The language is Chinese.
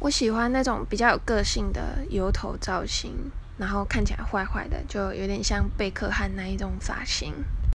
我喜欢那种比较有个性的油头造型然后看起来坏坏的就有点像贝克汉那一种发型。